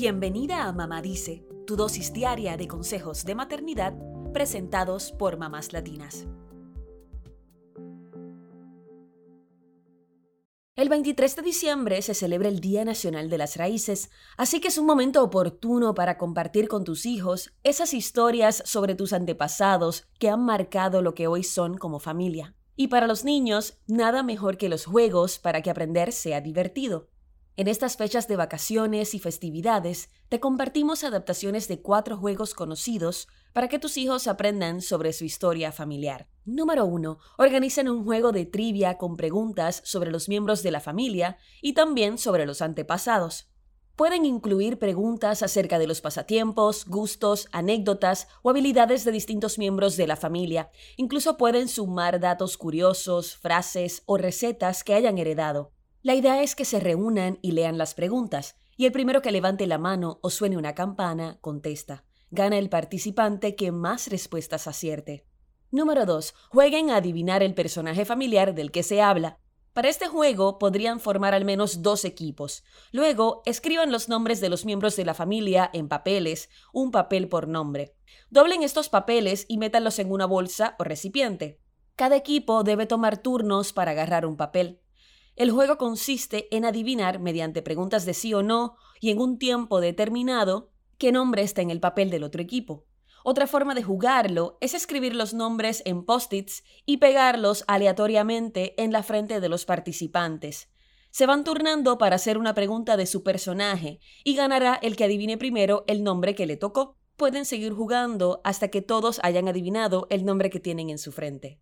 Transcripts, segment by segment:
Bienvenida a Mamá Dice, tu dosis diaria de consejos de maternidad presentados por mamás latinas. El 23 de diciembre se celebra el Día Nacional de las Raíces, así que es un momento oportuno para compartir con tus hijos esas historias sobre tus antepasados que han marcado lo que hoy son como familia. Y para los niños, nada mejor que los juegos para que aprender sea divertido. En estas fechas de vacaciones y festividades, te compartimos adaptaciones de cuatro juegos conocidos para que tus hijos aprendan sobre su historia familiar. Número 1. Organizan un juego de trivia con preguntas sobre los miembros de la familia y también sobre los antepasados. Pueden incluir preguntas acerca de los pasatiempos, gustos, anécdotas o habilidades de distintos miembros de la familia. Incluso pueden sumar datos curiosos, frases o recetas que hayan heredado. La idea es que se reúnan y lean las preguntas, y el primero que levante la mano o suene una campana contesta. Gana el participante que más respuestas acierte. Número 2. Jueguen a adivinar el personaje familiar del que se habla. Para este juego podrían formar al menos dos equipos. Luego, escriban los nombres de los miembros de la familia en papeles, un papel por nombre. Doblen estos papeles y métanlos en una bolsa o recipiente. Cada equipo debe tomar turnos para agarrar un papel. El juego consiste en adivinar, mediante preguntas de sí o no y en un tiempo determinado, qué nombre está en el papel del otro equipo. Otra forma de jugarlo es escribir los nombres en post-its y pegarlos aleatoriamente en la frente de los participantes. Se van turnando para hacer una pregunta de su personaje y ganará el que adivine primero el nombre que le tocó. Pueden seguir jugando hasta que todos hayan adivinado el nombre que tienen en su frente.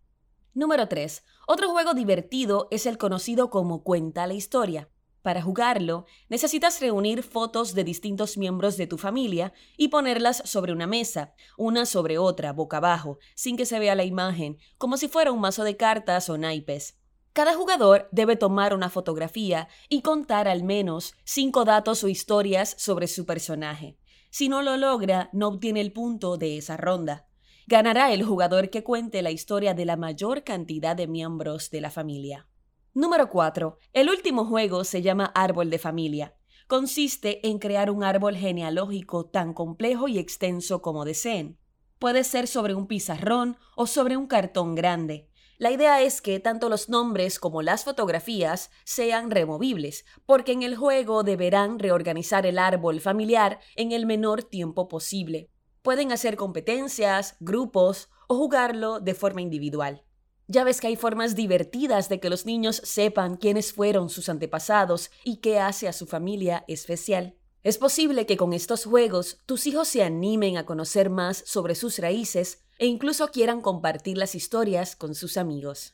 Número 3. Otro juego divertido es el conocido como Cuenta la historia. Para jugarlo, necesitas reunir fotos de distintos miembros de tu familia y ponerlas sobre una mesa, una sobre otra, boca abajo, sin que se vea la imagen, como si fuera un mazo de cartas o naipes. Cada jugador debe tomar una fotografía y contar al menos cinco datos o historias sobre su personaje. Si no lo logra, no obtiene el punto de esa ronda. Ganará el jugador que cuente la historia de la mayor cantidad de miembros de la familia. Número 4. El último juego se llama Árbol de Familia. Consiste en crear un árbol genealógico tan complejo y extenso como deseen. Puede ser sobre un pizarrón o sobre un cartón grande. La idea es que tanto los nombres como las fotografías sean removibles, porque en el juego deberán reorganizar el árbol familiar en el menor tiempo posible. Pueden hacer competencias, grupos o jugarlo de forma individual. Ya ves que hay formas divertidas de que los niños sepan quiénes fueron sus antepasados y qué hace a su familia especial. Es posible que con estos juegos tus hijos se animen a conocer más sobre sus raíces e incluso quieran compartir las historias con sus amigos.